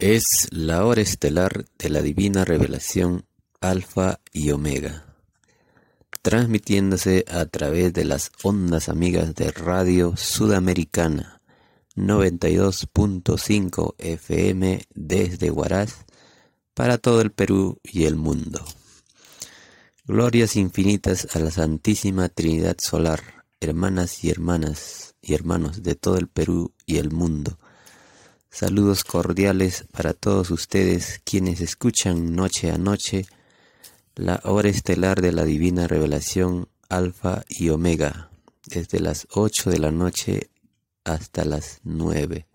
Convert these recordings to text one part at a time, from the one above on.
Es la hora estelar de la divina revelación Alfa y Omega, transmitiéndose a través de las ondas amigas de Radio Sudamericana 92.5 FM desde Huaraz para todo el Perú y el mundo. Glorias infinitas a la Santísima Trinidad Solar, hermanas y hermanas y hermanos de todo el Perú y el mundo Saludos cordiales para todos ustedes quienes escuchan noche a noche la hora estelar de la divina revelación Alfa y Omega, desde las 8 de la noche hasta las 9,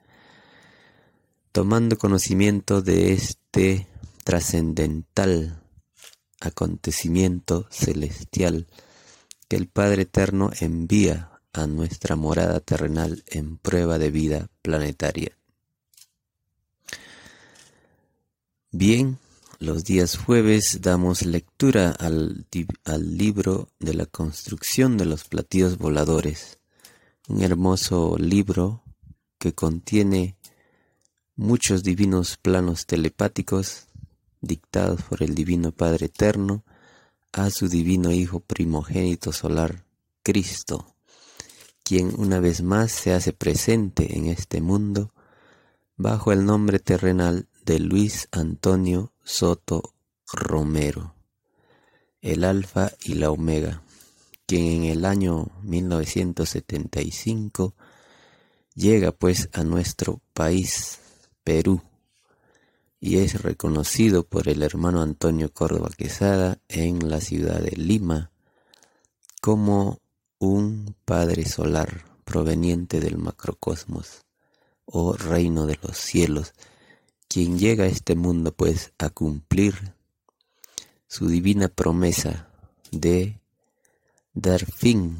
tomando conocimiento de este trascendental acontecimiento celestial que el Padre Eterno envía a nuestra morada terrenal en prueba de vida planetaria. Bien, los días jueves damos lectura al, libro de la construcción de los platillos voladores, un hermoso libro que contiene muchos divinos planos telepáticos dictados por el Divino Padre Eterno a su Divino Hijo primogénito solar, Cristo, quien una vez más se hace presente en este mundo bajo el nombre terrenal de Luis Antonio Soto Romero, el Alfa y la Omega, quien en el año 1975 llega pues a nuestro país, Perú, y es reconocido por el hermano Antonio Córdoba Quesada en la ciudad de Lima como un Padre Solar proveniente del macrocosmos o reino de los cielos, quien llega a este mundo pues a cumplir su divina promesa de dar fin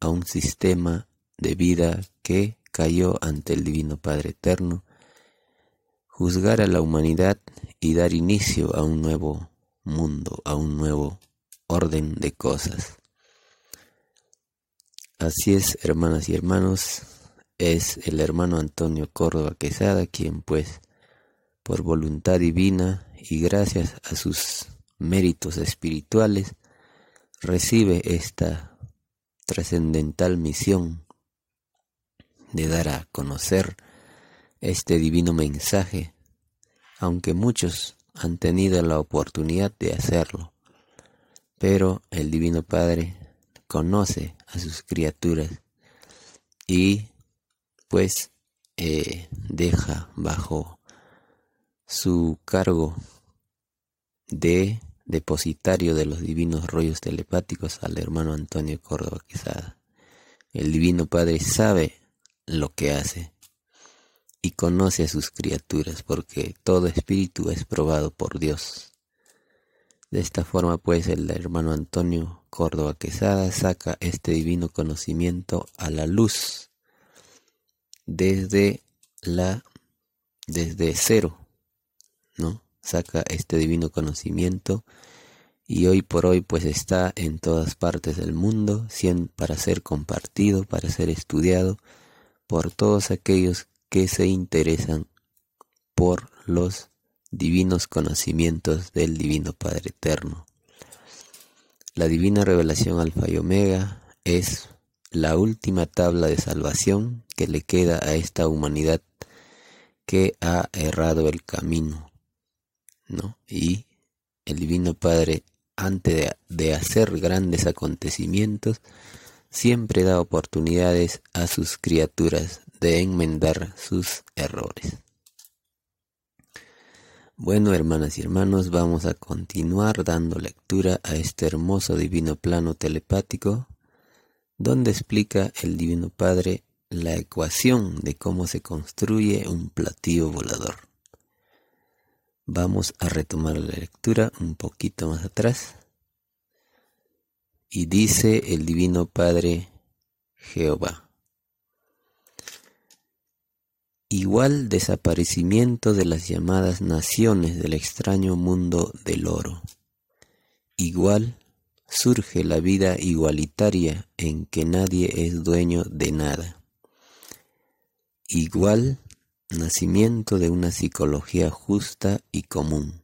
a un sistema de vida que cayó ante el Divino Padre Eterno, juzgar a la humanidad y dar inicio a un nuevo mundo, a un nuevo orden de cosas. Así es, hermanas y hermanos, es el hermano Antonio Córdoba Quesada quien pues por voluntad divina y gracias a sus méritos espirituales, recibe esta trascendental misión de dar a conocer este divino mensaje, aunque muchos han tenido la oportunidad de hacerlo. Pero el Divino Padre conoce a sus criaturas y pues eh, deja bajo su cargo de depositario de los divinos rollos telepáticos al hermano Antonio Córdoba Quesada. El Divino Padre sabe lo que hace y conoce a sus criaturas porque todo espíritu es probado por Dios. De esta forma pues el hermano Antonio Córdoba Quesada saca este divino conocimiento a la luz desde la desde cero ¿no? Saca este divino conocimiento y hoy por hoy pues está en todas partes del mundo para ser compartido, para ser estudiado por todos aquellos que se interesan por los divinos conocimientos del Divino Padre Eterno. La divina revelación Alfa y Omega es la última tabla de salvación que le queda a esta humanidad que ha errado el camino Y el Divino Padre, antes de, hacer grandes acontecimientos, siempre da oportunidades a sus criaturas de enmendar sus errores. Bueno, hermanas y hermanos, vamos a continuar dando lectura a este hermoso divino plano telepático, donde explica el Divino Padre la ecuación de cómo se construye un platillo volador. Vamos a retomar la lectura un poquito más atrás. Y dice el Divino Padre Jehová. Igual desaparecimiento de las llamadas naciones del extraño mundo del oro. Igual surge la vida igualitaria en que nadie es dueño de nada. Igual nacimiento de una psicología justa y común,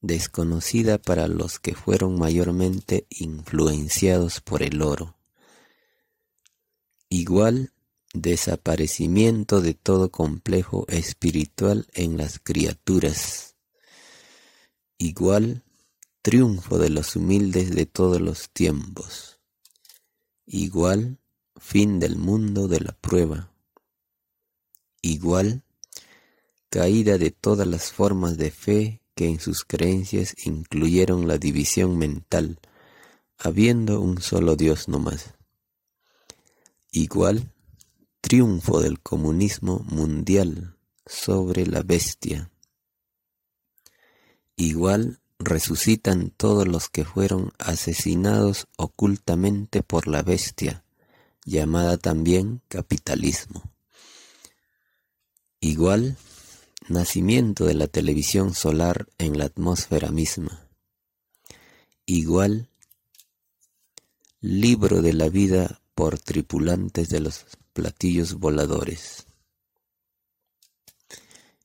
desconocida para los que fueron mayormente influenciados por el oro. Igual desaparecimiento de todo complejo espiritual en las criaturas. Igual triunfo de los humildes de todos los tiempos. Igual fin del mundo de la prueba. Igual caída de todas las formas de fe que en sus creencias incluyeron la división mental, habiendo un solo Dios no más. Igual triunfo del comunismo mundial sobre la bestia. Igual resucitan todos los que fueron asesinados ocultamente por la bestia, llamada también capitalismo. Igual, nacimiento de la televisión solar en la atmósfera misma. Igual, libro de la vida por tripulantes de los platillos voladores.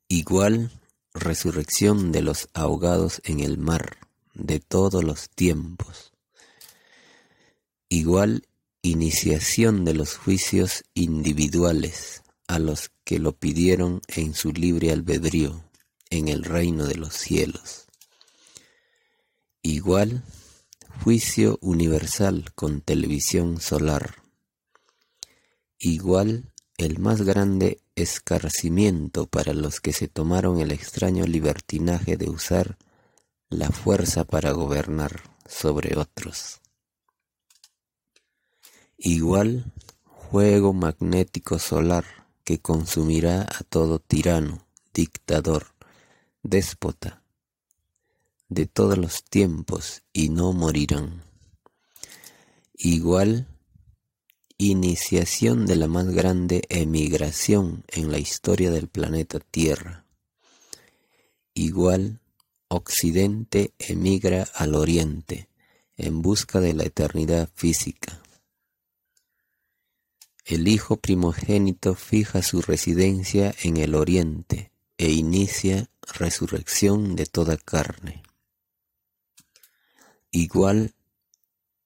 Igual, resurrección de los ahogados en el mar de todos los tiempos. Igual iniciación de los juicios individuales a los que lo pidieron en su libre albedrío en el reino de los cielos. Igual juicio universal con televisión solar. Igual el más grande escarcimiento para los que se tomaron el extraño libertinaje de usar la fuerza para gobernar sobre otros. Igual juego magnético solar que consumirá a todo tirano, dictador, déspota, de todos los tiempos y no morirán. Igual iniciación de la más grande emigración en la historia del planeta Tierra. Igual Occidente emigra al Oriente en busca de la eternidad física. El Hijo primogénito fija su residencia en el Oriente e inicia resurrección de toda carne. Igual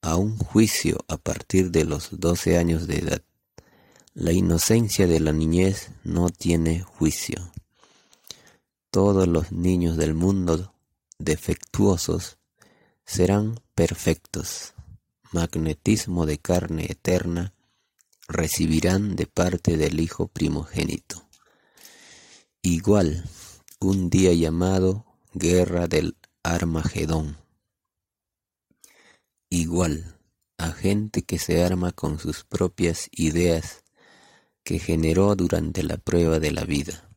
a un juicio a partir de los doce años de edad. La inocencia de la niñez no tiene juicio. Todos los niños del mundo defectuosos serán perfectos. Magnetismo de carne eterna recibirán de parte del Hijo primogénito. Igual, un día llamado Guerra del Armagedón igual a gente que se arma con sus propias ideas que generó durante la prueba de la vida.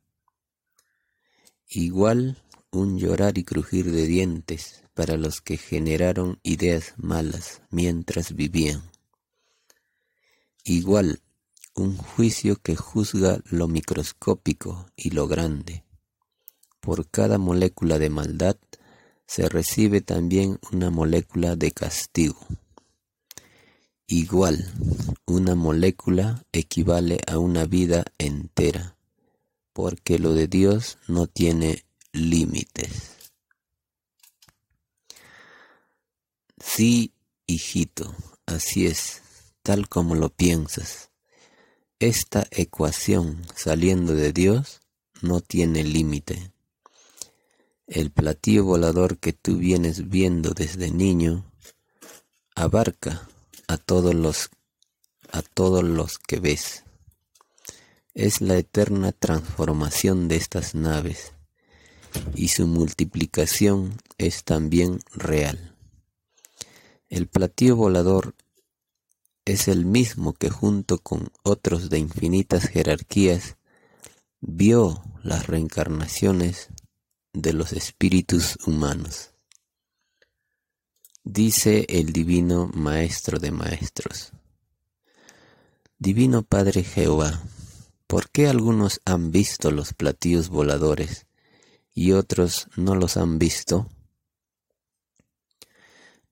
Igual un llorar y crujir de dientes para los que generaron ideas malas mientras vivían. Igual un juicio que juzga lo microscópico y lo grande. Por cada molécula de maldad se recibe también una molécula de castigo. Igual, una molécula equivale a una vida entera, porque lo de Dios no tiene límites. Sí, hijito, así es, tal como lo piensas. Esta ecuación saliendo de Dios no tiene límite. El platillo volador que tú vienes viendo desde niño abarca a todos los a todos los que ves. Es la eterna transformación de estas naves y su multiplicación es también real. El platillo volador es el mismo que junto con otros de infinitas jerarquías vio las reencarnaciones de los espíritus humanos. Dice el Divino Maestro de Maestros. Divino Padre Jehová, ¿por qué algunos han visto los platillos voladores y otros no los han visto?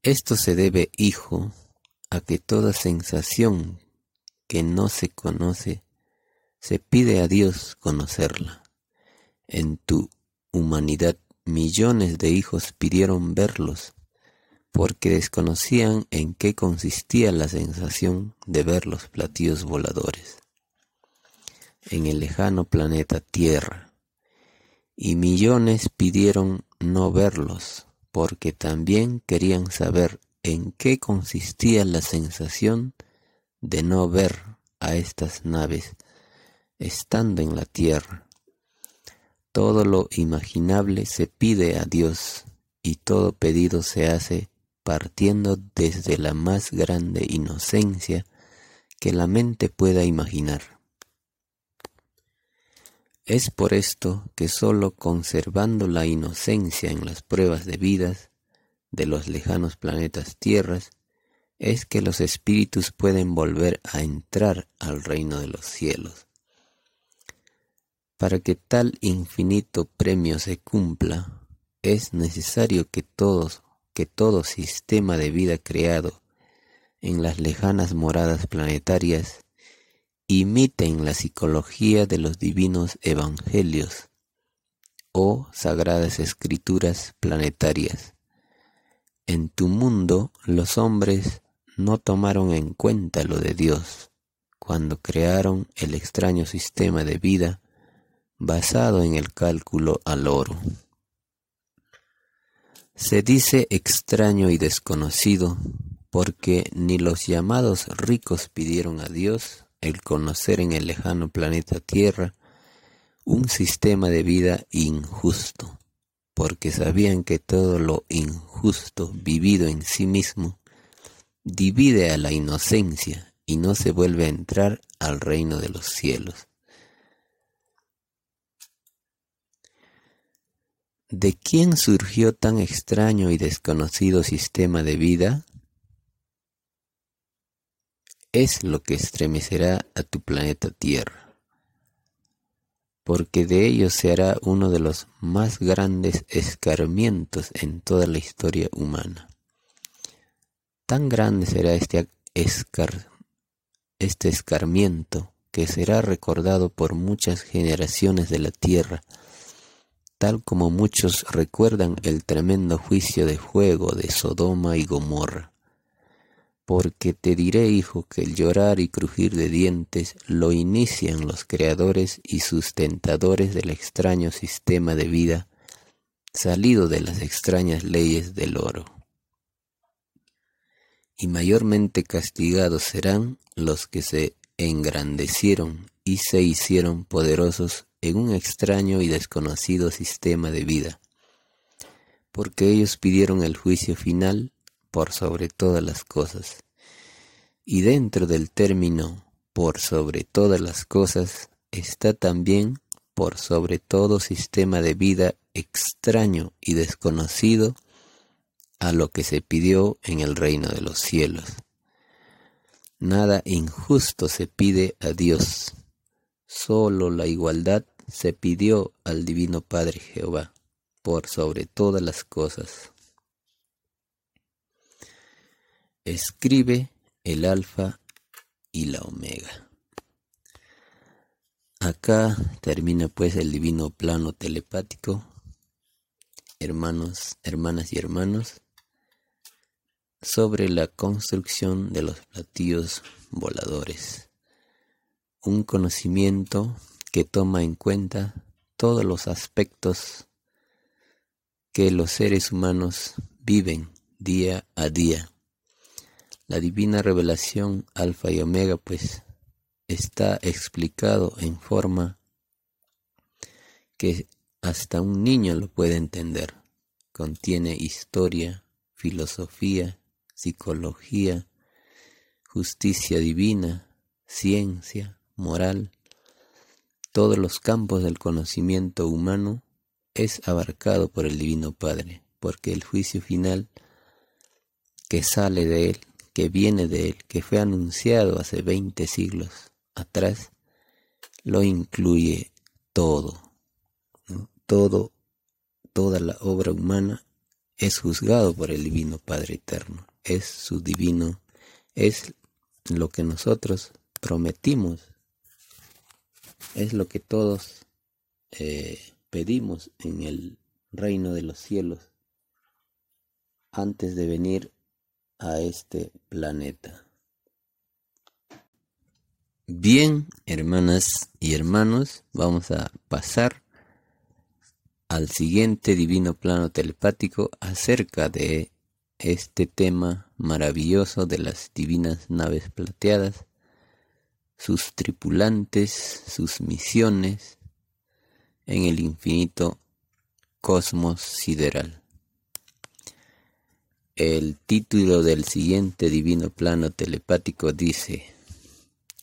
Esto se debe, hijo, a que toda sensación que no se conoce se pide a Dios conocerla. En tu humanidad millones de hijos pidieron verlos, porque desconocían en qué consistía la sensación de ver los platillos voladores en el lejano planeta Tierra, y millones pidieron no verlos, porque también querían saber en qué consistía la sensación de no ver a estas naves estando en la tierra. Todo lo imaginable se pide a Dios y todo pedido se hace partiendo desde la más grande inocencia que la mente pueda imaginar. Es por esto que sólo conservando la inocencia en las pruebas de vidas de los lejanos planetas tierras, es que los espíritus pueden volver a entrar al reino de los cielos. Para que tal infinito premio se cumpla, es necesario que todos, que todo sistema de vida creado en las lejanas moradas planetarias imiten la psicología de los divinos evangelios o sagradas escrituras planetarias. En tu mundo los hombres no tomaron en cuenta lo de Dios cuando crearon el extraño sistema de vida basado en el cálculo al oro. Se dice extraño y desconocido porque ni los llamados ricos pidieron a Dios el conocer en el lejano planeta Tierra un sistema de vida injusto, porque sabían que todo lo injusto vivido en sí mismo divide a la inocencia y no se vuelve a entrar al reino de los cielos. ¿De quién surgió tan extraño y desconocido sistema de vida? Es lo que estremecerá a tu planeta Tierra, porque de ello se hará uno de los más grandes escarmientos en toda la historia humana. Tan grande será este, este escarmiento que será recordado por muchas generaciones de la tierra tal como muchos recuerdan el tremendo juicio de fuego de Sodoma y Gomorra. Porque te diré, hijo, que el llorar y crujir de dientes lo inician los creadores y sustentadores del extraño sistema de vida salido de las extrañas leyes del oro. Y mayormente castigados serán los que se engrandecieron y se hicieron poderosos en un extraño y desconocido sistema de vida, porque ellos pidieron el juicio final por sobre todas las cosas. Y dentro del término por sobre todas las cosas está también por sobre todo sistema de vida extraño y desconocido a lo que se pidió en el reino de los cielos. Nada injusto se pide a Dios, solo la igualdad se pidió al Divino Padre Jehová por sobre todas las cosas. Escribe el alfa y la omega. Acá termina pues el divino plano telepático. Hermanos, hermanas y hermanos, sobre la construcción de los platillos voladores. Un conocimiento que toma en cuenta todos los aspectos que los seres humanos viven día a día. La divina revelación alfa y omega pues está explicado en forma que hasta un niño lo puede entender. Contiene historia, filosofía, psicología, justicia divina, ciencia, moral, todos los campos del conocimiento humano es abarcado por el Divino Padre, porque el juicio final que sale de Él, que viene de Él, que fue anunciado hace 20 siglos atrás, lo incluye todo. Todo, toda la obra humana es juzgado por el Divino Padre Eterno. Es su divino, es lo que nosotros prometimos Es lo que todos eh, pedimos en el reino de los cielos antes de venir a este planeta. Bien, hermanas y hermanos, vamos a pasar al siguiente divino plano telepático acerca de este tema maravilloso de las divinas naves plateadas, sus tripulantes, sus misiones en el infinito cosmos sideral. El título del siguiente divino plano telepático dice,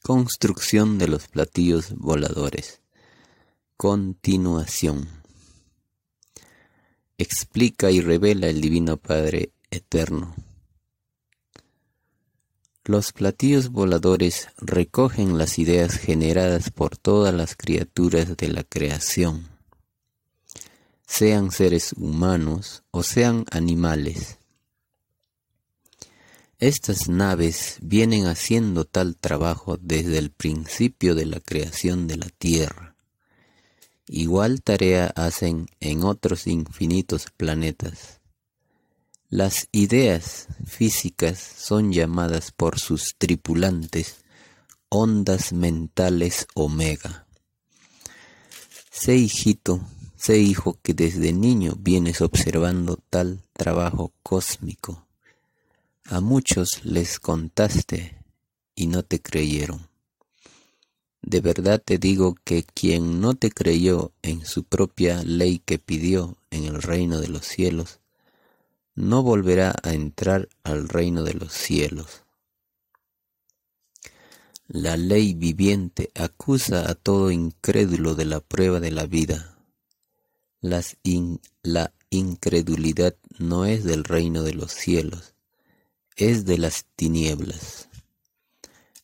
Construcción de los platillos voladores. Continuación. Explica y revela el Divino Padre Eterno. Los platillos voladores recogen las ideas generadas por todas las criaturas de la creación, sean seres humanos o sean animales estas naves vienen haciendo tal trabajo desde el principio de la creación de la Tierra. Igual tarea hacen en otros infinitos planetas. Las ideas físicas son llamadas por sus tripulantes ondas mentales omega. Sé hijito, sé hijo que desde niño vienes observando tal trabajo cósmico a muchos les contaste y no te creyeron. De verdad te digo que quien no te creyó en su propia ley que pidió en el reino de los cielos, no volverá a entrar al reino de los cielos. La ley viviente acusa a todo incrédulo de la prueba de la vida. la incredulidad no es del reino de los cielos es de las tinieblas.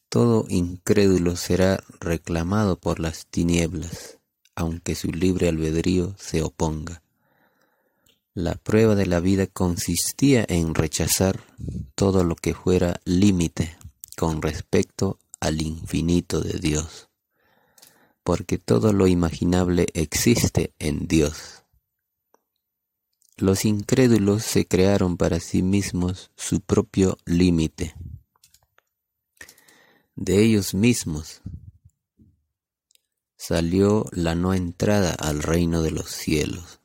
Todo incrédulo será reclamado por las tinieblas, aunque su libre albedrío se oponga. La prueba de la vida consistía en rechazar todo lo que fuera límite con respecto al infinito de Dios, porque todo lo imaginable existe en Dios los incrédulos se crearon para sí mismos su propio límite. De ellos mismos salió la no entrada al reino de los cielos.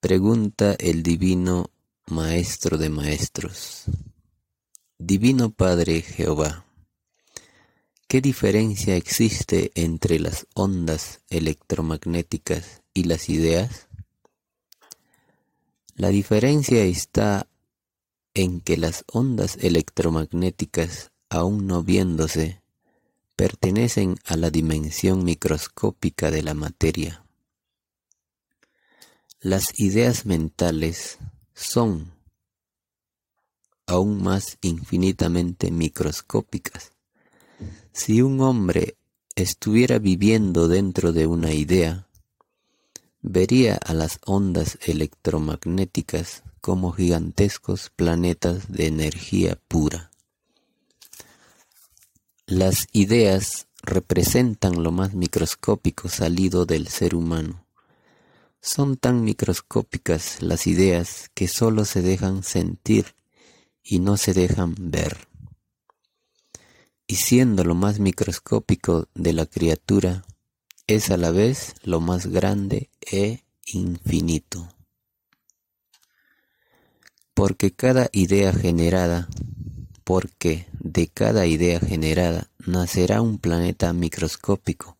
Pregunta el divino Maestro de Maestros. Divino Padre Jehová, ¿qué diferencia existe entre las ondas electromagnéticas y las ideas? La diferencia está en que las ondas electromagnéticas, aún no viéndose, pertenecen a la dimensión microscópica de la materia. Las ideas mentales son aún más infinitamente microscópicas. Si un hombre estuviera viviendo dentro de una idea, vería a las ondas electromagnéticas como gigantescos planetas de energía pura. Las ideas representan lo más microscópico salido del ser humano. Son tan microscópicas las ideas que sólo se dejan sentir y no se dejan ver. Y siendo lo más microscópico de la criatura, es a la vez lo más grande e infinito. Porque cada idea generada, porque de cada idea generada nacerá un planeta microscópico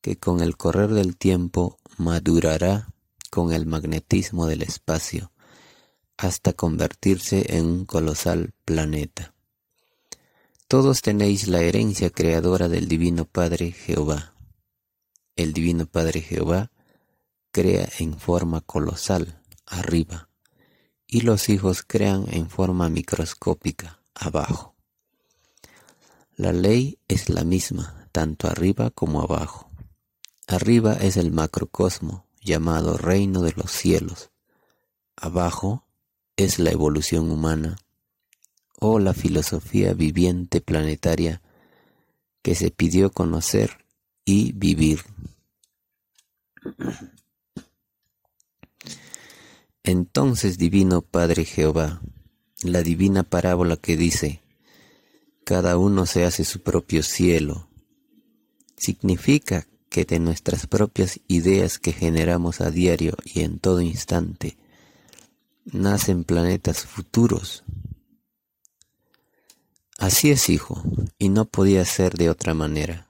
que con el correr del tiempo madurará con el magnetismo del espacio hasta convertirse en un colosal planeta. Todos tenéis la herencia creadora del Divino Padre Jehová el Divino Padre Jehová crea en forma colosal arriba y los hijos crean en forma microscópica abajo. La ley es la misma, tanto arriba como abajo. Arriba es el macrocosmo, llamado reino de los cielos. Abajo es la evolución humana o la filosofía viviente planetaria que se pidió conocer y vivir. Entonces, Divino Padre Jehová, la divina parábola que dice, cada uno se hace su propio cielo, significa que de nuestras propias ideas que generamos a diario y en todo instante, nacen planetas futuros. Así es, hijo, y no podía ser de otra manera,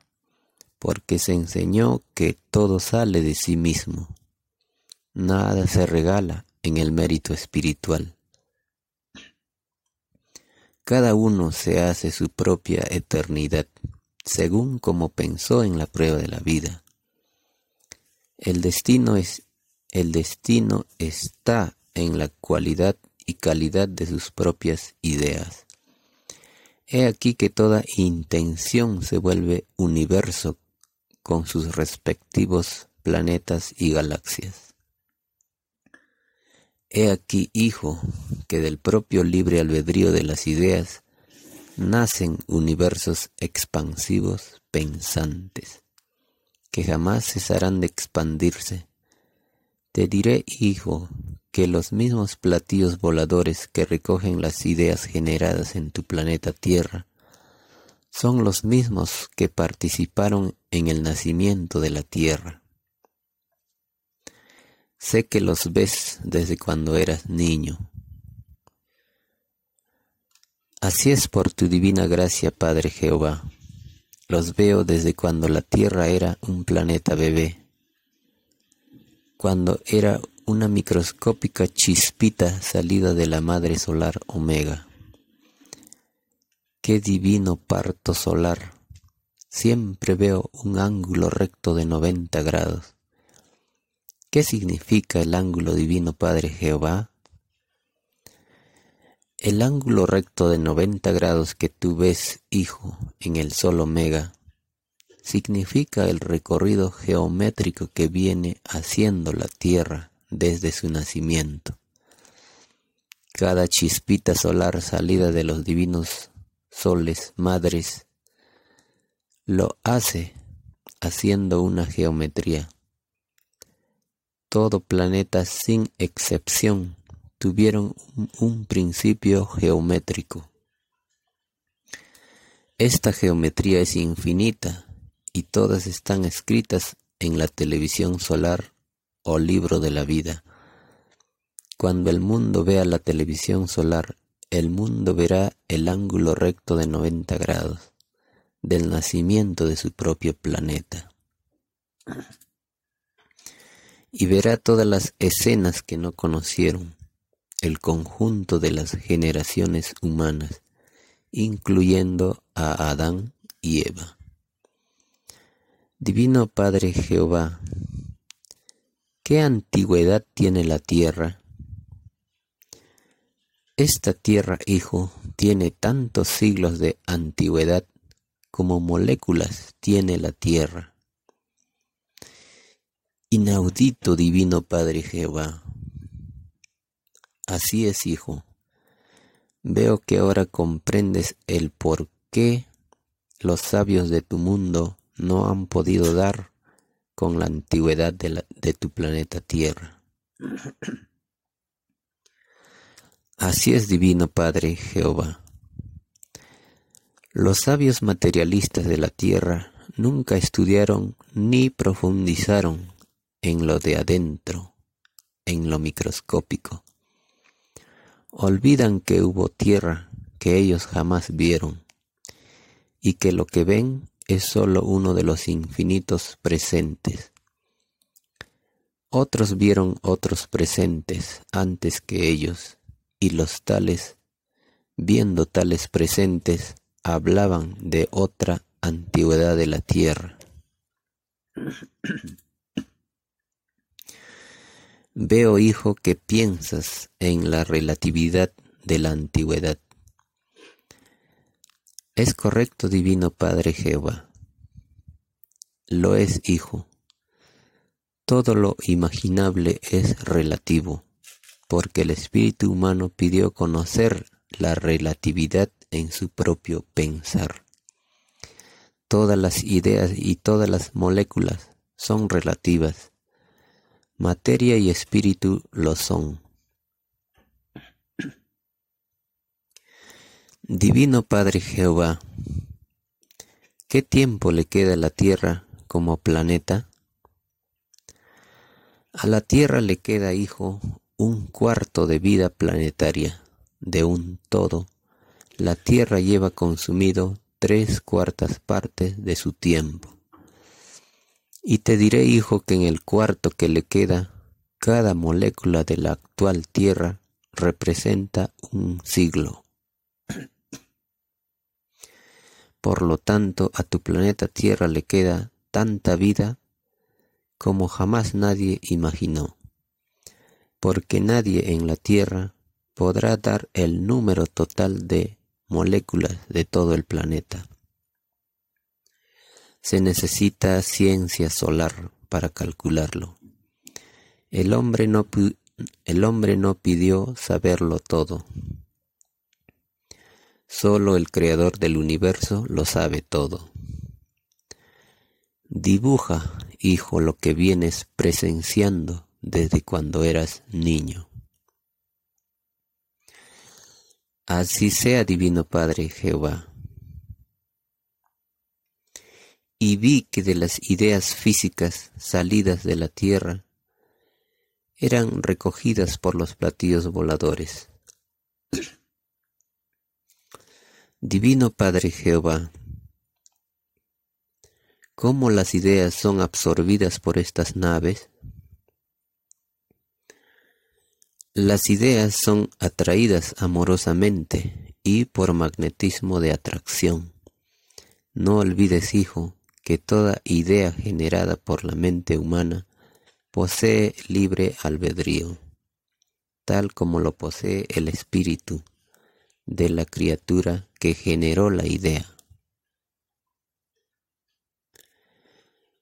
porque se enseñó que todo sale de sí mismo. Nada se regala en el mérito espiritual. Cada uno se hace su propia eternidad, según como pensó en la prueba de la vida. El destino es el destino está en la cualidad y calidad de sus propias ideas. He aquí que toda intención se vuelve universo con sus respectivos planetas y galaxias. He aquí, hijo, que del propio libre albedrío de las ideas nacen universos expansivos pensantes, que jamás cesarán de expandirse. Te diré, hijo, que los mismos platillos voladores que recogen las ideas generadas en tu planeta Tierra son los mismos que participaron en el nacimiento de la Tierra. Sé que los ves desde cuando eras niño. Así es por tu divina gracia, Padre Jehová. Los veo desde cuando la Tierra era un planeta bebé, cuando era una microscópica chispita salida de la madre solar Omega. Qué divino parto solar. Siempre veo un ángulo recto de 90 grados. ¿Qué significa el ángulo divino Padre Jehová? El ángulo recto de 90 grados que tú ves, hijo, en el sol omega, significa el recorrido geométrico que viene haciendo la Tierra desde su nacimiento. Cada chispita solar salida de los divinos soles madres lo hace haciendo una geometría todo planeta sin excepción tuvieron un, principio geométrico. Esta geometría es infinita y todas están escritas en la televisión solar o libro de la vida. Cuando el mundo vea la televisión solar, el mundo verá el ángulo recto de 90 grados del nacimiento de su propio planeta y verá todas las escenas que no conocieron, el conjunto de las generaciones humanas, incluyendo a Adán y Eva. Divino Padre Jehová, ¿qué antigüedad tiene la tierra? Esta tierra, hijo, tiene tantos siglos de antigüedad como moléculas tiene la tierra. Inaudito divino Padre Jehová. Así es, hijo. Veo que ahora comprendes el por qué los sabios de tu mundo no han podido dar con la antigüedad de, de tu planeta Tierra. Así es, divino Padre Jehová. Los sabios materialistas de la Tierra nunca estudiaron ni profundizaron en lo de adentro, en lo microscópico. Olvidan que hubo tierra que ellos jamás vieron y que lo que ven es sólo uno de los infinitos presentes. Otros vieron otros presentes antes que ellos, y los tales, viendo tales presentes, hablaban de otra antigüedad de la tierra. Veo, hijo, que piensas en la relatividad de la antigüedad. Es correcto, divino Padre Jehová. Lo es, hijo. Todo lo imaginable es relativo, porque el espíritu humano pidió conocer la relatividad en su propio pensar. todas las ideas y todas las moléculas son relativas. Materia y espíritu lo son. Divino Padre Jehová, ¿qué tiempo le queda a la Tierra como planeta? A la Tierra le queda, hijo, un cuarto de vida planetaria, de un todo. La Tierra lleva consumido tres cuartas partes de su tiempo. Y te diré, hijo, que en el cuarto que le queda, cada molécula de la actual Tierra representa un siglo. Por lo tanto, a tu planeta Tierra le queda tanta vida como jamás nadie imaginó, porque nadie en la Tierra podrá dar el número total de moléculas de todo el planeta. Se necesita ciencia solar para calcularlo. El hombre no, el hombre no pidió saberlo todo. Solo el creador del universo lo sabe todo. Dibuja, hijo, lo que vienes presenciando desde cuando eras niño. Así sea, Divino Padre Jehová. Y vi que de las ideas físicas salidas de la tierra eran recogidas por los platillos voladores. Divino Padre Jehová, ¿cómo las ideas son absorbidas por estas naves? Las ideas son atraídas amorosamente y por magnetismo de atracción. No olvides, hijo, que toda idea generada por la mente humana posee libre albedrío, tal como lo posee el espíritu de la criatura que generó la idea.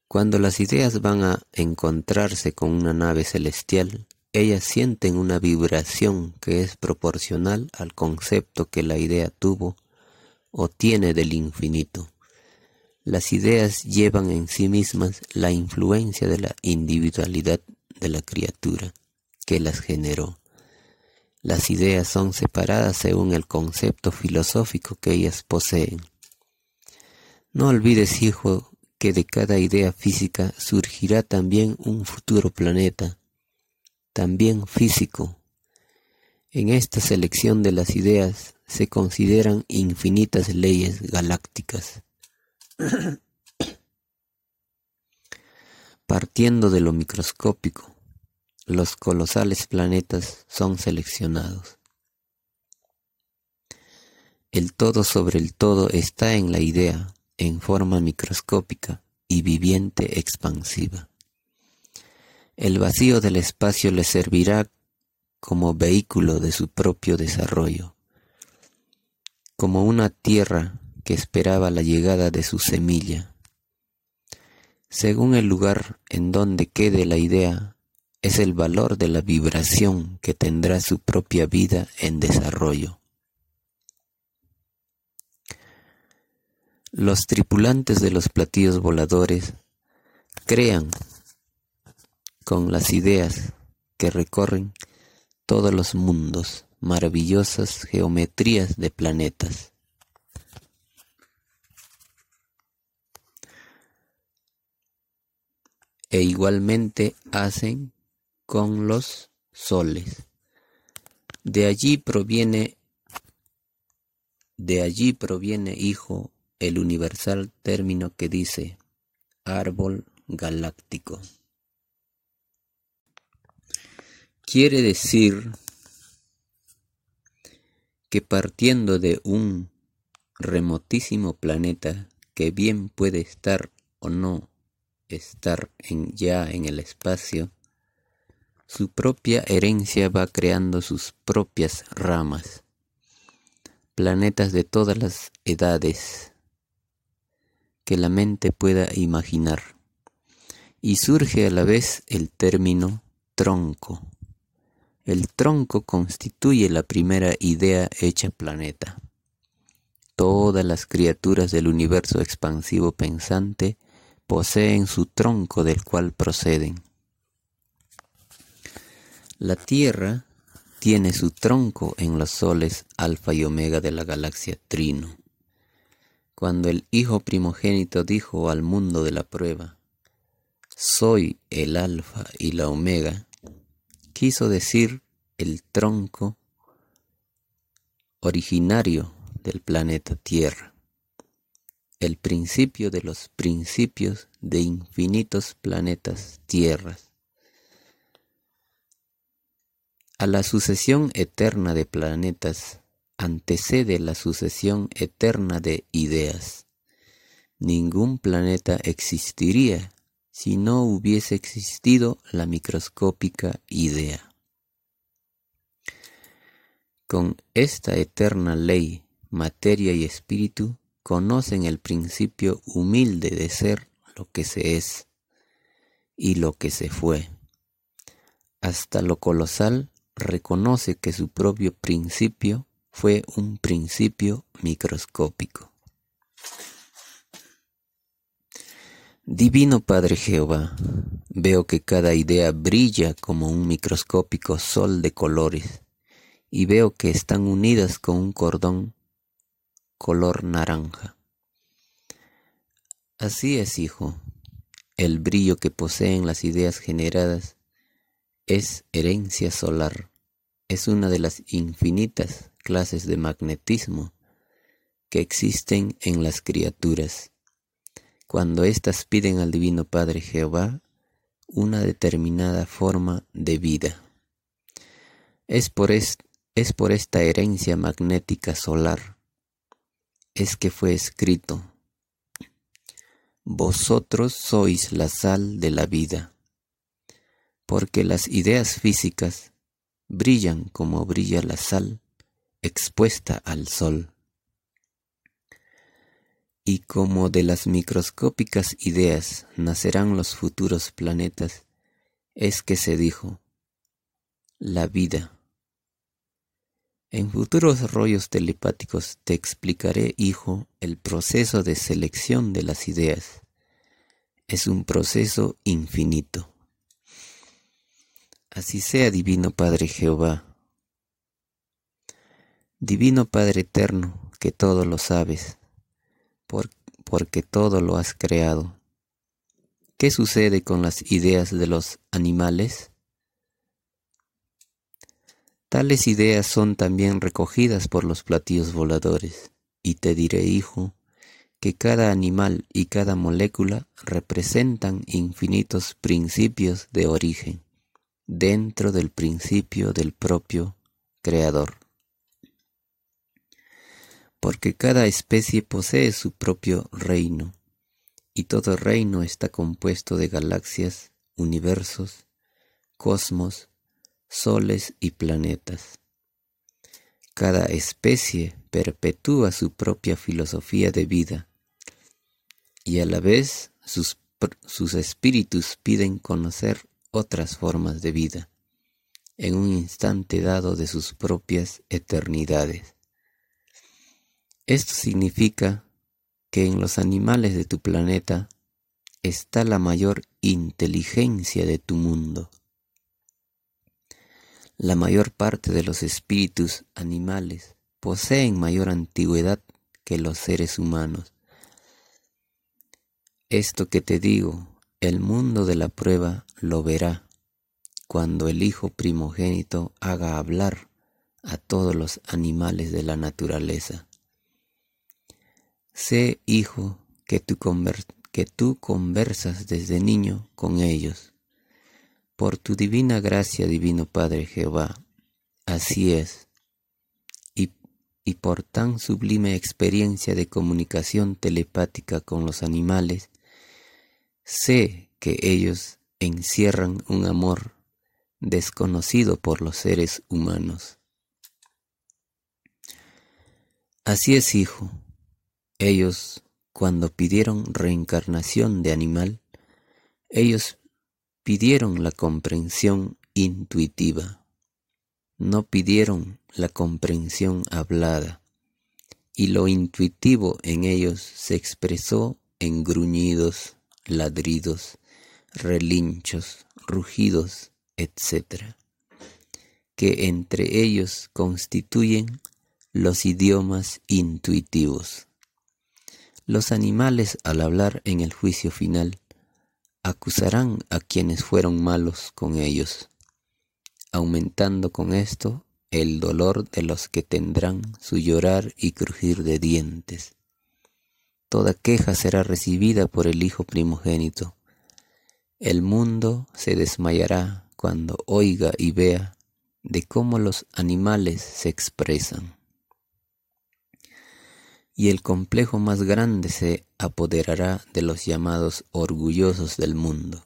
Cuando las ideas van a encontrarse con una nave celestial, ellas sienten una vibración que es proporcional al concepto que la idea tuvo o tiene del infinito. Las ideas llevan en sí mismas la influencia de la individualidad de la criatura que las generó. Las ideas son separadas según el concepto filosófico que ellas poseen. No olvides, hijo, que de cada idea física surgirá también un futuro planeta, también físico. En esta selección de las ideas se consideran infinitas leyes galácticas. Partiendo de lo microscópico, los colosales planetas son seleccionados. El todo sobre el todo está en la idea, en forma microscópica y viviente expansiva. El vacío del espacio le servirá como vehículo de su propio desarrollo, como una tierra que esperaba la llegada de su semilla. Según el lugar en donde quede la idea, es el valor de la vibración que tendrá su propia vida en desarrollo. Los tripulantes de los platillos voladores crean con las ideas que recorren todos los mundos maravillosas geometrías de planetas. E igualmente hacen con los soles. De allí proviene, de allí proviene, hijo, el universal término que dice árbol galáctico. Quiere decir que partiendo de un remotísimo planeta que bien puede estar o no estar en, ya en el espacio, su propia herencia va creando sus propias ramas, planetas de todas las edades que la mente pueda imaginar. Y surge a la vez el término tronco. El tronco constituye la primera idea hecha planeta. todas las criaturas del universo expansivo pensante poseen su tronco del cual proceden. La Tierra tiene su tronco en los soles alfa y omega de la galaxia Trino. Cuando el Hijo primogénito dijo al mundo de la prueba, soy el alfa y la omega, quiso decir el tronco originario del planeta Tierra, el principio de los principios de infinitos planetas tierras. A la sucesión eterna de planetas antecede la sucesión eterna de ideas. Ningún planeta existiría si no hubiese existido la microscópica idea. Con esta eterna ley, materia y espíritu conocen el principio humilde de ser lo que se es y lo que se fue. Hasta lo colosal reconoce que su propio principio fue un principio microscópico. Divino Padre Jehová, veo que cada idea brilla como un microscópico sol de colores y veo que están unidas con un cordón color naranja. Así es, hijo, el brillo que poseen las ideas generadas es herencia solar, es una de las infinitas clases de magnetismo que existen en las criaturas. Cuando éstas piden al Divino Padre Jehová una determinada forma de vida. Es por, esto es por esta herencia magnética solar, es que fue escrito, vosotros sois la sal de la vida, porque las ideas físicas brillan como brilla la sal expuesta al sol. Y como de las microscópicas ideas nacerán los futuros planetas, es que se dijo, la vida en futuros rollos telepáticos te explicaré, hijo, el proceso de selección de las ideas. Es un proceso infinito. Así sea, Divino Padre Jehová. Divino Padre Eterno, que todo lo sabes, porque todo lo has creado. ¿Qué sucede con las ideas de los animales? Tales ideas son también recogidas por los platillos voladores, y te diré, hijo, que cada animal y cada molécula representan infinitos principios de origen, dentro del principio del propio Creador. Porque cada especie posee su propio reino, y todo reino está compuesto de galaxias, universos, cosmos, soles y planetas. Cada especie perpetúa su propia filosofía de vida y a la vez sus, sus espíritus piden conocer otras formas de vida en un instante dado de sus propias eternidades. Esto significa que en los animales de tu planeta está la mayor inteligencia de tu mundo. La mayor parte de los espíritus animales poseen mayor antigüedad que los seres humanos. Esto que te digo, el mundo de la prueba lo verá cuando el Hijo primogénito haga hablar a todos los animales de la naturaleza. Sé, Hijo, que tú, conversas desde niño con ellos por tu divina gracia, divino Padre Jehová, así es. Y por tan sublime experiencia de comunicación telepática con los animales, sé que ellos encierran un amor desconocido por los seres humanos. Así es, hijo. Ellos, cuando pidieron reencarnación de animal, ellos pidieron la comprensión intuitiva, no pidieron la comprensión hablada, y lo intuitivo en ellos se expresó en gruñidos, ladridos, relinchos, rugidos, etc., que entre ellos constituyen los idiomas intuitivos. Los animales al hablar en el juicio final acusarán a quienes fueron malos con ellos, aumentando con esto el dolor de los que tendrán su llorar y crujir de dientes. Toda queja será recibida por el Hijo primogénito. El mundo se desmayará cuando oiga y vea de cómo los animales se expresan. Y el complejo más grande se apoderará de los llamados orgullosos del mundo.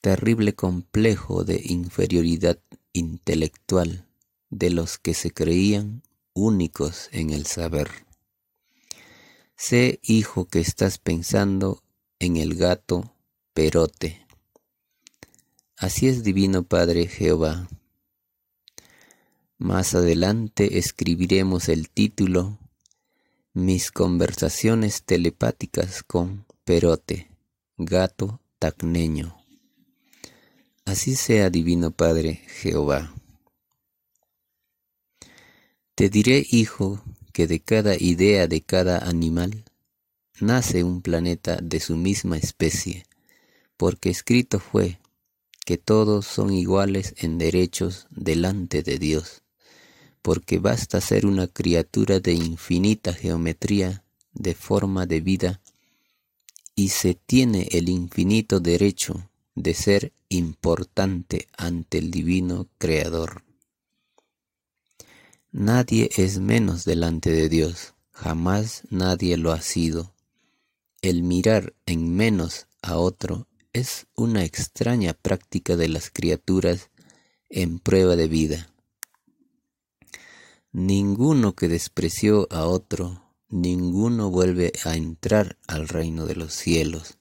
Terrible complejo de inferioridad intelectual de los que se creían únicos en el saber. Sé, hijo, que estás pensando en el gato Perote. Así es, Divino Padre Jehová. Más adelante escribiremos el título Mis conversaciones telepáticas con Perote, gato tacneño. Así sea, Divino Padre Jehová. Te diré, hijo, que de cada idea de cada animal nace un planeta de su misma especie, porque escrito fue que todos son iguales en derechos delante de Dios, porque basta ser una criatura de infinita geometría, de forma de vida, y se tiene el infinito derecho de ser importante ante el divino Creador. Nadie es menos delante de Dios, jamás nadie lo ha sido. El mirar en menos a otro es una extraña práctica de las criaturas en prueba de vida. Ninguno que despreció a otro, ninguno vuelve a entrar al reino de los cielos.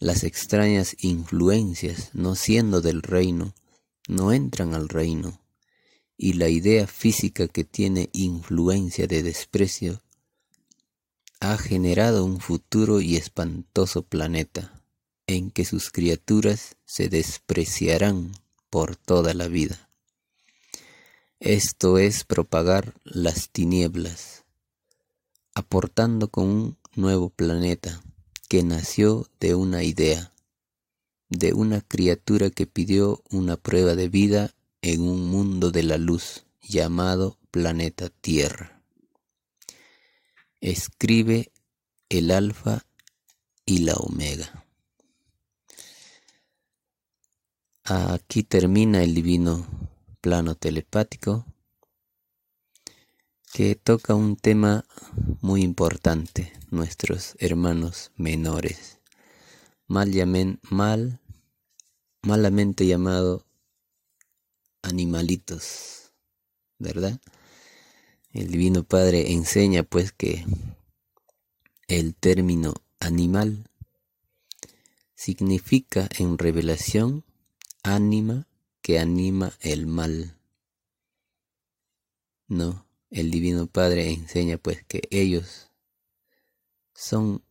Las extrañas influencias, no siendo del reino, no entran al reino y la idea física que tiene influencia de desprecio ha generado un futuro y espantoso planeta en que sus criaturas se despreciarán por toda la vida. Esto es propagar las tinieblas, aportando con un nuevo planeta que nació de una idea, de una criatura que pidió una prueba de vida en un mundo de la luz llamado planeta Tierra. Escribe el alfa y la omega. Aquí termina el divino plano telepático que toca un tema muy importante, nuestros hermanos menores, mal, mal malamente llamado animalitos, ¿verdad? El Divino Padre enseña pues que el término animal significa en revelación ánima que anima el mal. No, el Divino Padre enseña pues que ellos son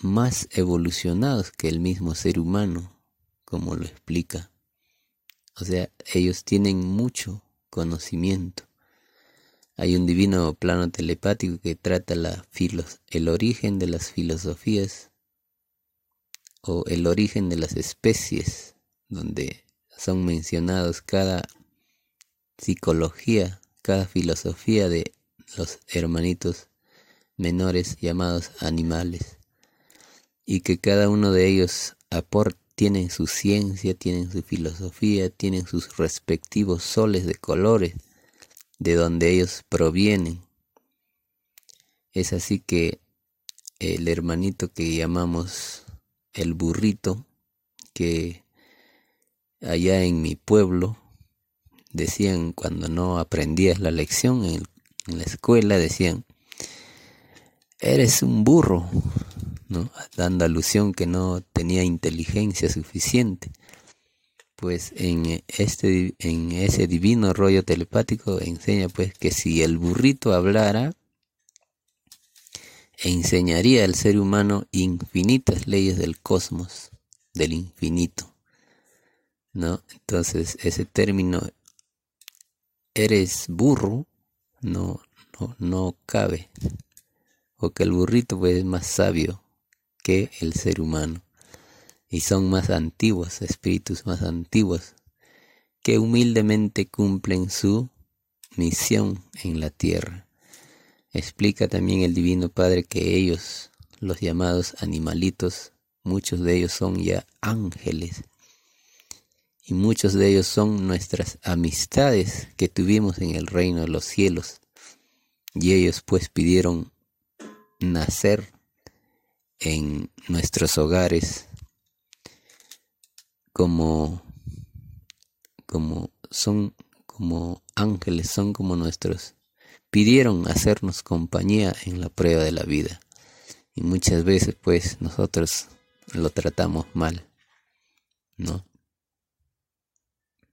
más evolucionados que el mismo ser humano, como lo explica o sea, ellos tienen mucho conocimiento. Hay un divino plano telepático que trata el origen de las filosofías o el origen de las especies, donde son mencionados cada psicología, cada filosofía de los hermanitos menores llamados animales, y que cada uno de ellos aporta tienen su ciencia, tienen su filosofía, tienen sus respectivos soles de colores de donde ellos provienen. Es así que el hermanito que llamamos el burrito, que allá en mi pueblo decían cuando no aprendías la lección en, la escuela, decían, eres un burro, dando alusión que no tenía inteligencia suficiente. Pues en, este, en ese divino rollo telepático enseña pues que si el burrito hablara, enseñaría al ser humano infinitas leyes del cosmos, del infinito. ¿No? Entonces, ese término eres burro no no no cabe. Porque el burrito pues es más sabio que el ser humano y son más antiguos, espíritus más antiguos, que humildemente cumplen su misión en la tierra. Explica también el Divino Padre que ellos, los llamados animalitos, muchos de ellos son ya ángeles y muchos de ellos son nuestras amistades que tuvimos en el reino de los cielos. Y ellos pues pidieron nacer en nuestros hogares como, como son como ángeles, son como nuestros. Pidieron hacernos compañía en la prueba de la vida. Y muchas veces pues nosotros lo tratamos mal, ¿no?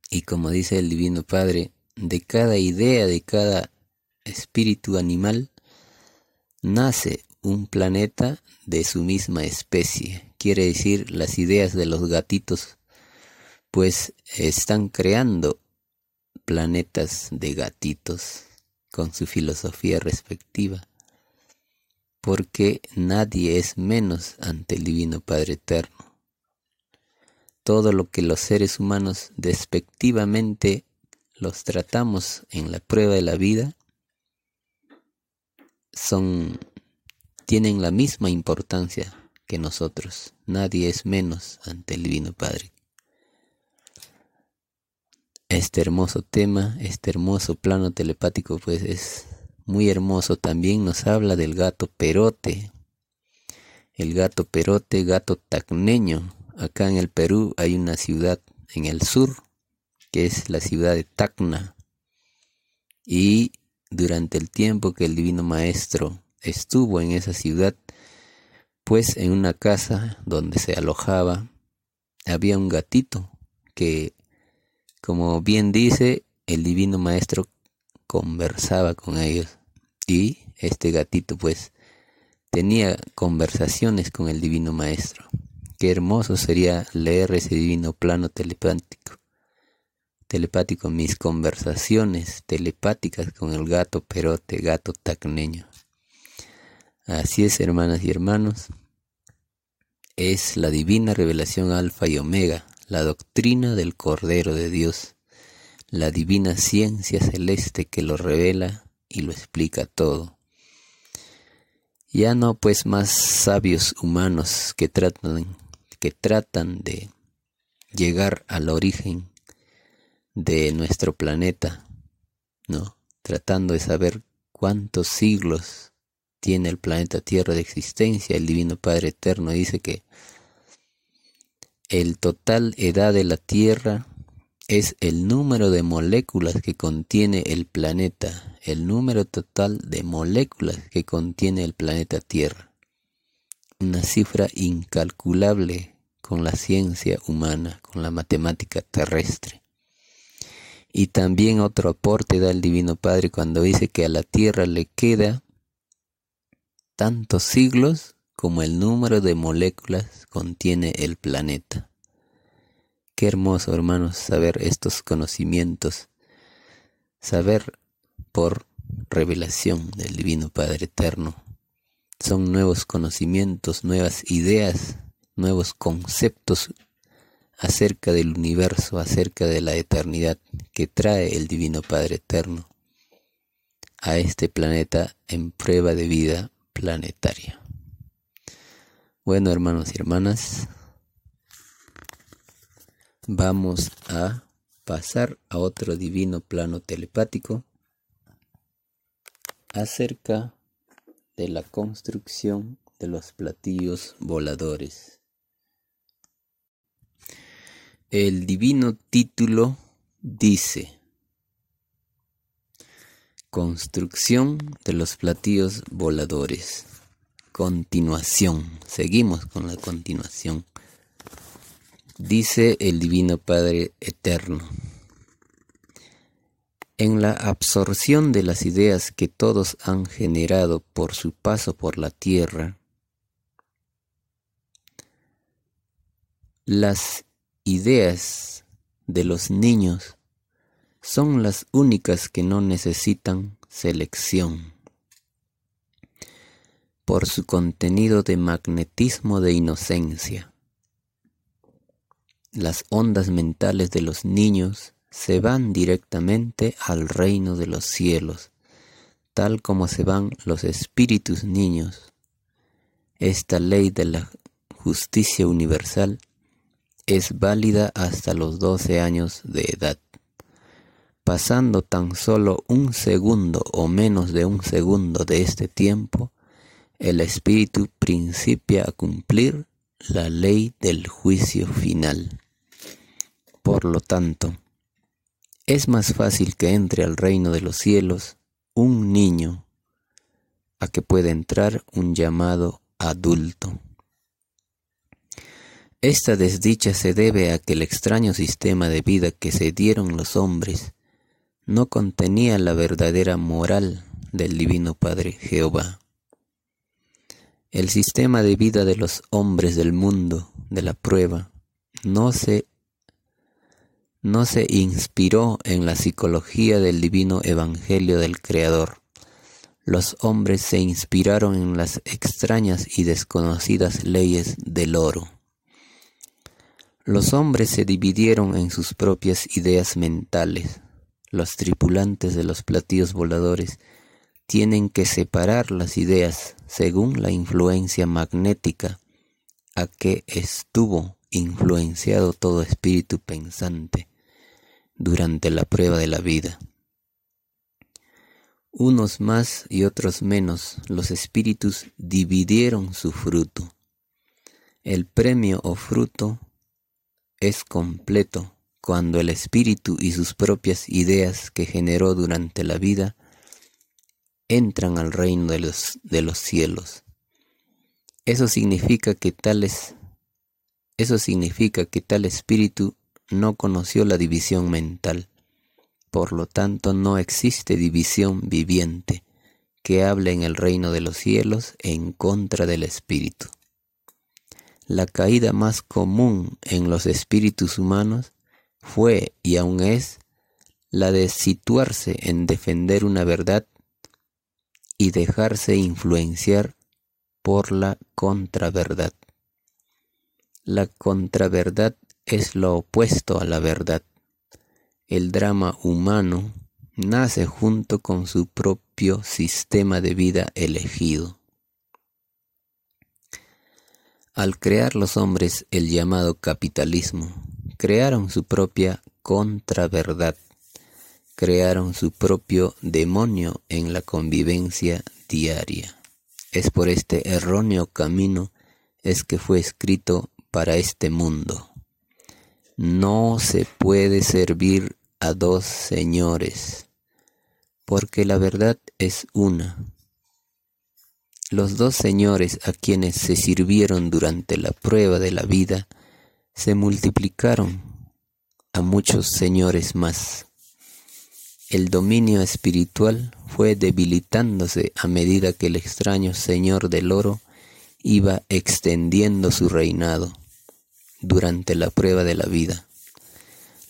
Y como dice el Divino Padre, de cada idea, de cada espíritu animal, nace un planeta de su misma especie. Quiere decir, las ideas de los gatitos pues están creando planetas de gatitos con su filosofía respectiva, porque nadie es menos ante el Divino Padre Eterno. Todo lo que los seres humanos despectivamente los tratamos en la prueba de la vida son tienen la misma importancia que nosotros. Nadie es menos ante el Divino Padre este hermoso tema, este hermoso plano telepático, pues es muy hermoso. También nos habla del gato perote. El gato perote, gato tacneño. Acá en el Perú hay una ciudad en el sur, que es la ciudad de Tacna. Y durante el tiempo que el Divino Maestro estuvo en esa ciudad, pues en una casa donde se alojaba, había un gatito que como bien dice, el divino maestro conversaba con ellos y este gatito pues tenía conversaciones con el divino maestro. Qué hermoso sería leer ese divino plano telepático. Telepático, mis conversaciones telepáticas con el gato perote, gato tacneño. Así es, hermanas y hermanos. Es la divina revelación alfa y omega, la doctrina del Cordero de Dios, la divina ciencia celeste que lo revela y lo explica todo. Ya no pues más sabios humanos que tratan, que tratan de llegar al origen de nuestro planeta, ¿no? Tratando de saber cuántos siglos tiene el planeta Tierra de existencia. El Divino Padre Eterno dice que el total edad de la Tierra es el número de moléculas que contiene el planeta, el número total de moléculas que contiene el planeta Tierra. Una cifra incalculable con la ciencia humana, con la matemática terrestre. Y también otro aporte da el Divino Padre cuando dice que a la Tierra le queda tantos siglos como el número de moléculas contiene el planeta. Qué hermoso, hermanos, saber estos conocimientos, saber por revelación del Divino Padre Eterno. Son nuevos conocimientos, nuevas ideas, nuevos conceptos acerca del universo, acerca de la eternidad que trae el Divino Padre Eterno a este planeta en prueba de vida planetaria. Bueno, hermanos y hermanas, vamos a pasar a otro divino plano telepático acerca de la construcción de los platillos voladores. El divino título dice Construcción de los platillos voladores continuación. Seguimos con la continuación. Dice el Divino Padre Eterno. En la absorción de las ideas que todos han generado por su paso por la tierra, las ideas de los niños son las únicas que no necesitan selección por su contenido de magnetismo de inocencia. Las ondas mentales de los niños se van directamente al reino de los cielos, tal como se van los espíritus niños. Esta ley de la justicia universal es válida hasta los 12 años de edad. Pasando tan solo un segundo o menos de un segundo de este tiempo, el espíritu principia a cumplir la ley del juicio final. Por lo tanto, es más fácil que entre al reino de los cielos un niño a que pueda entrar un llamado adulto. Esta desdicha se debe a que el extraño sistema de vida que se dieron los hombres no contenía la verdadera moral del Divino Padre Jehová. El sistema de vida de los hombres del mundo de la prueba no se no se inspiró en la psicología del divino evangelio del Creador. Los hombres se inspiraron en las extrañas y desconocidas leyes del oro. Los hombres se dividieron en sus propias ideas mentales. Los tripulantes de los platillos voladores tienen que separar las ideas según la influencia magnética a que estuvo influenciado todo espíritu pensante durante la prueba de la vida. Unos más y otros menos, los espíritus dividieron su fruto. El premio o fruto es completo cuando el espíritu y sus propias ideas que generó durante la vida entran al reino de los, de los cielos. Eso significa que tales eso significa que tal espíritu no conoció la división mental. Por lo tanto, no existe división viviente que hable en el reino de los cielos en contra del espíritu. La caída más común en los espíritus humanos fue y aún es la de situarse en defender una verdad y dejarse influenciar por la contraverdad. La contraverdad es lo opuesto a la verdad. El drama humano nace junto con su propio sistema de vida elegido. Al crear los hombres el llamado capitalismo, crearon su propia contraverdad, crearon su propio demonio en la convivencia diaria. Es por este erróneo camino es que fue escrito para este mundo. No se puede servir a dos señores, porque la verdad es una. Los dos señores a quienes se sirvieron durante la prueba de la vida se multiplicaron a muchos señores más. El dominio espiritual fue debilitándose a medida que el extraño señor del oro iba extendiendo su reinado durante la prueba de la vida.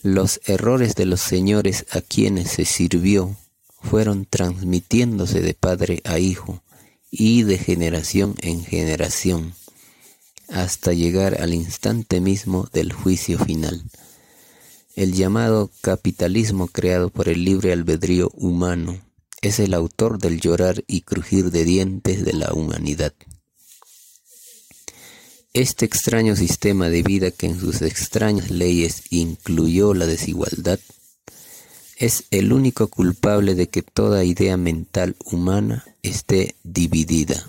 Los errores de los señores a quienes se sirvió fueron transmitiéndose de padre a hijo y de generación en generación, hasta llegar al instante mismo del juicio final. El llamado capitalismo creado por el libre albedrío humano es el autor del llorar y crujir de dientes de la humanidad. Este extraño sistema de vida que en sus extrañas leyes incluyó la desigualdad, es el único culpable de que toda idea mental humana esté dividida.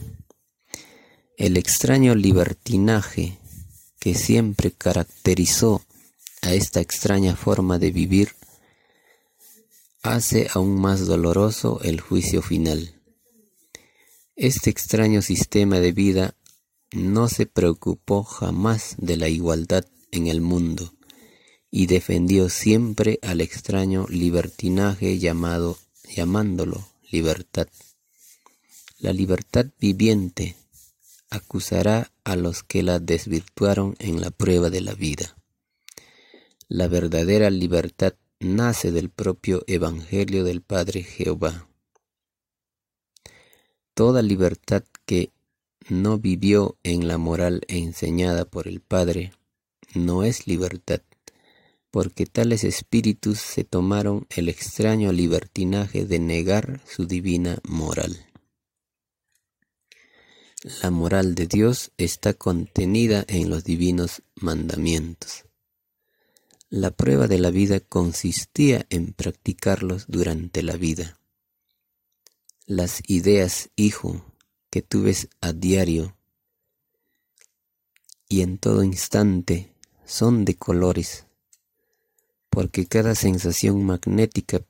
El extraño libertinaje que siempre caracterizó a esta extraña forma de vivir hace aún más doloroso el juicio final. Este extraño sistema de vida no se preocupó jamás de la igualdad en el mundo y defendió siempre al extraño libertinaje llamado, llamándolo libertad. La libertad viviente acusará a los que la desvirtuaron en la prueba de la vida. La verdadera libertad nace del propio Evangelio del Padre Jehová. Toda libertad que no vivió en la moral enseñada por el Padre no es libertad, porque tales espíritus se tomaron el extraño libertinaje de negar su divina moral. La moral de Dios está contenida en los divinos mandamientos. La prueba de la vida consistía en practicarlos durante la vida. Las ideas, hijo, que tú ves a diario y en todo instante son de colores porque cada sensación magnética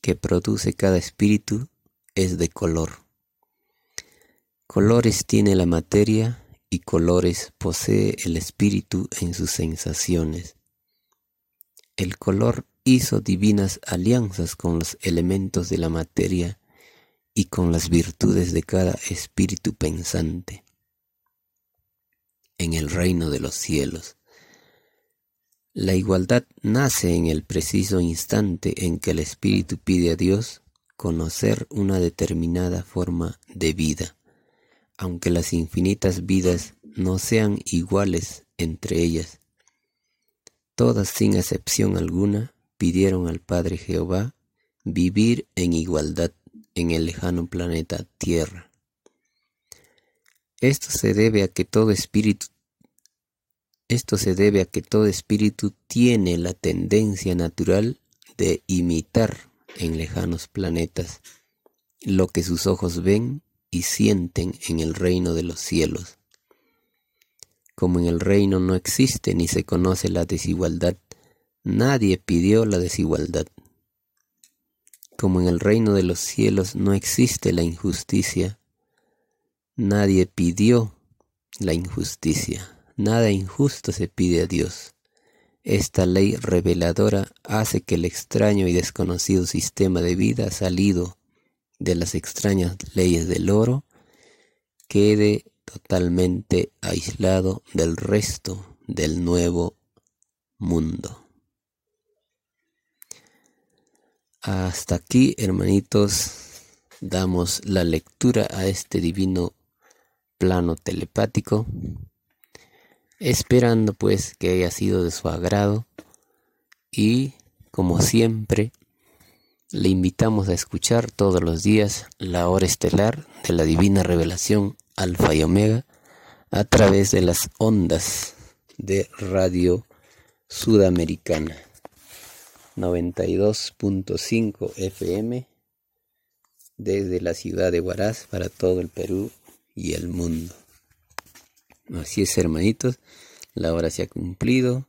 que produce cada espíritu es de color. Colores tiene la materia y colores posee el espíritu en sus sensaciones. El color hizo divinas alianzas con los elementos de la materia y con las virtudes de cada espíritu pensante en el reino de los cielos. La igualdad nace en el preciso instante en que el espíritu pide a Dios conocer una determinada forma de vida, aunque las infinitas vidas no sean iguales entre ellas. Todas sin excepción alguna pidieron al Padre Jehová vivir en igualdad en el lejano planeta Tierra. Esto se debe a que todo espíritu esto se debe a que todo espíritu tiene la tendencia natural de imitar en lejanos planetas lo que sus ojos ven y sienten en el reino de los cielos. Como en el reino no existe ni se conoce la desigualdad, nadie pidió la desigualdad. Como en el reino de los cielos no existe la injusticia, nadie pidió la injusticia. Nada injusto se pide a Dios. Esta ley reveladora hace que el extraño y desconocido sistema de vida salido de las extrañas leyes del oro quede totalmente aislado del resto del nuevo mundo. Hasta aquí, hermanitos, damos la lectura a este divino plano telepático esperando pues que haya sido de su agrado. Y como siempre le invitamos a escuchar todos los días la hora estelar de la divina revelación alfa y omega a través de las ondas de radio sudamericana 92.5 FM desde la ciudad de Huaraz para todo el Perú y el mundo. Así es, hermanitos, la hora se ha cumplido.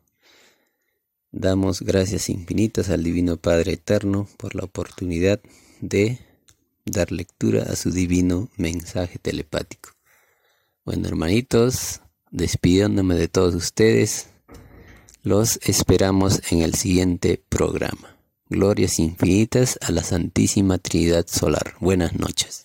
Damos gracias infinitas al Divino Padre Eterno por la oportunidad de dar lectura a su divino mensaje telepático. Bueno, hermanitos, despidiéndome de todos ustedes, los esperamos en el siguiente programa. Glorias infinitas a la Santísima Trinidad Solar. Buenas noches.